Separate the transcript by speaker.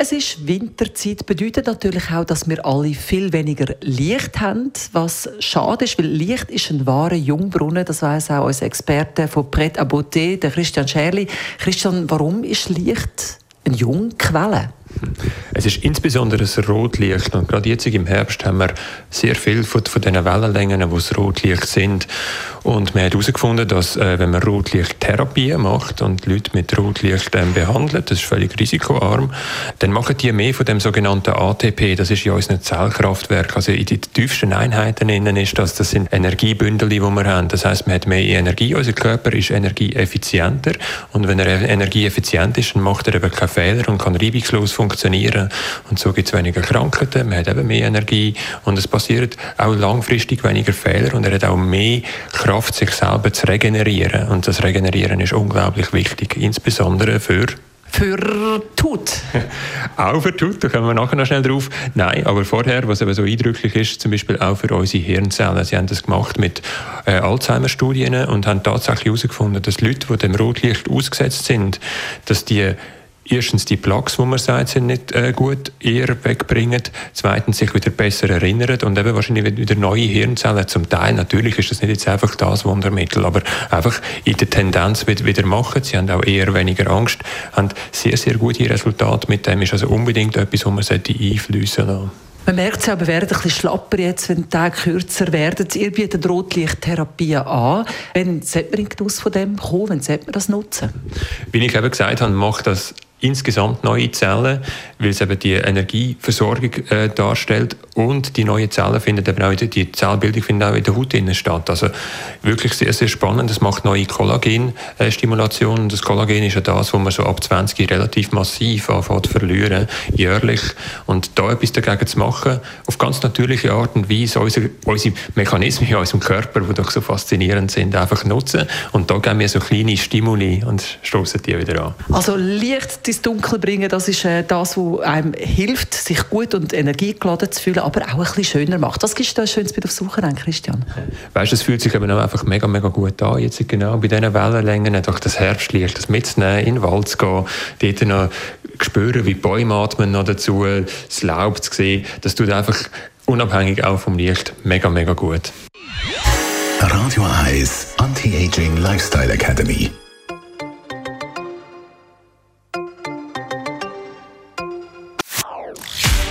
Speaker 1: es ist Winterzeit, bedeutet natürlich auch, dass wir alle viel weniger Licht haben, was schade ist, weil Licht ist ein wahrer Jungbrunnen, das weiß auch unser Experte von Pret à Beauté, der Christian Scherli. Christian, warum ist Licht eine Jungquelle?
Speaker 2: Es ist insbesondere das Rotlicht und gerade jetzt im Herbst haben wir sehr viel von, von diesen Wellenlängen, wo es Rotlicht sind. Und man hat herausgefunden, dass äh, wenn man Rotlichttherapie macht und Leute mit Rotlicht ähm, behandelt, das ist völlig risikoarm, dann machen die mehr von dem sogenannten ATP, das ist ja unser Zellkraftwerk. Also in den tiefsten Einheiten innen ist das, das sind Energiebündel, die wir haben. Das heißt, man hat mehr Energie, unser Körper ist energieeffizienter und wenn er energieeffizient ist, dann macht er eben keine Fehler und kann reibungslos funktionieren. Und so gibt es weniger Krankheiten, man hat eben mehr Energie und es passiert auch langfristig weniger Fehler und er hat auch mehr Kraft, sich selber zu regenerieren. Und das Regenerieren ist unglaublich wichtig, insbesondere für
Speaker 1: für Tut.
Speaker 2: auch für Tut, da kommen wir nachher noch schnell drauf. Nein, aber vorher, was eben so eindrücklich ist, zum Beispiel auch für unsere Hirnzellen. Sie haben das gemacht mit äh, Alzheimer-Studien und haben tatsächlich herausgefunden, dass Leute, die dem Rotlicht ausgesetzt sind, dass die erstens die Plaques, wo man sagt, sind nicht äh, gut, eher wegbringen. Zweitens sich wieder besser erinnern und eben wahrscheinlich wieder neue Hirnzellen. Zum Teil natürlich ist das nicht jetzt einfach das Wundermittel, aber einfach in der Tendenz wieder machen. Sie haben auch eher weniger Angst, haben sehr, sehr gute Resultate mit dem. Ist also unbedingt etwas, wo man einfließen lassen
Speaker 1: man merkt es aber, wir werden ein bisschen schlapper jetzt, wenn die Tage kürzer werden. Ihr bietet Rotlichttherapien an. Wann sollte man in Genuss von dem kommen? Wann sollte man das nutzen?
Speaker 2: Wie ich eben gesagt habe, macht das insgesamt neue Zellen, weil es eben die Energieversorgung äh, darstellt und die neuen Zellen finden eben auch in die Zellbildung findet auch in der Haut statt. Also wirklich sehr, sehr spannend. Es macht neue Kollagenstimulation und das Kollagen ist ja das, wo man so ab 20 relativ massiv anfängt zu verlieren, jährlich. Und da etwas dagegen zu machen, auf ganz natürliche Art und Weise, unsere, unsere Mechanismen in unserem Körper, die doch so faszinierend sind, einfach nutzen. Und da geben wir so kleine Stimuli und stoßen die wieder an.
Speaker 1: Also Licht ins Dunkel bringen, das ist äh, das, was einem hilft, sich gut und energiegeladen zu fühlen, aber auch ein bisschen schöner macht. Was gibt es da Schönes bei der Suche an, Christian?
Speaker 2: Weißt du, es fühlt sich eben auch einfach mega, mega gut an. Jetzt genau bei diesen Wellenlängen, durch das Herbstlicht, das mitzunehmen, in den Wald zu gehen, dort noch spüren, wie die Bäume atmen noch dazu, das Laub zu sehen, das tut einfach unabhängig auch vom Licht mega, mega gut.
Speaker 3: Radio Eyes Anti-Aging Lifestyle Academy.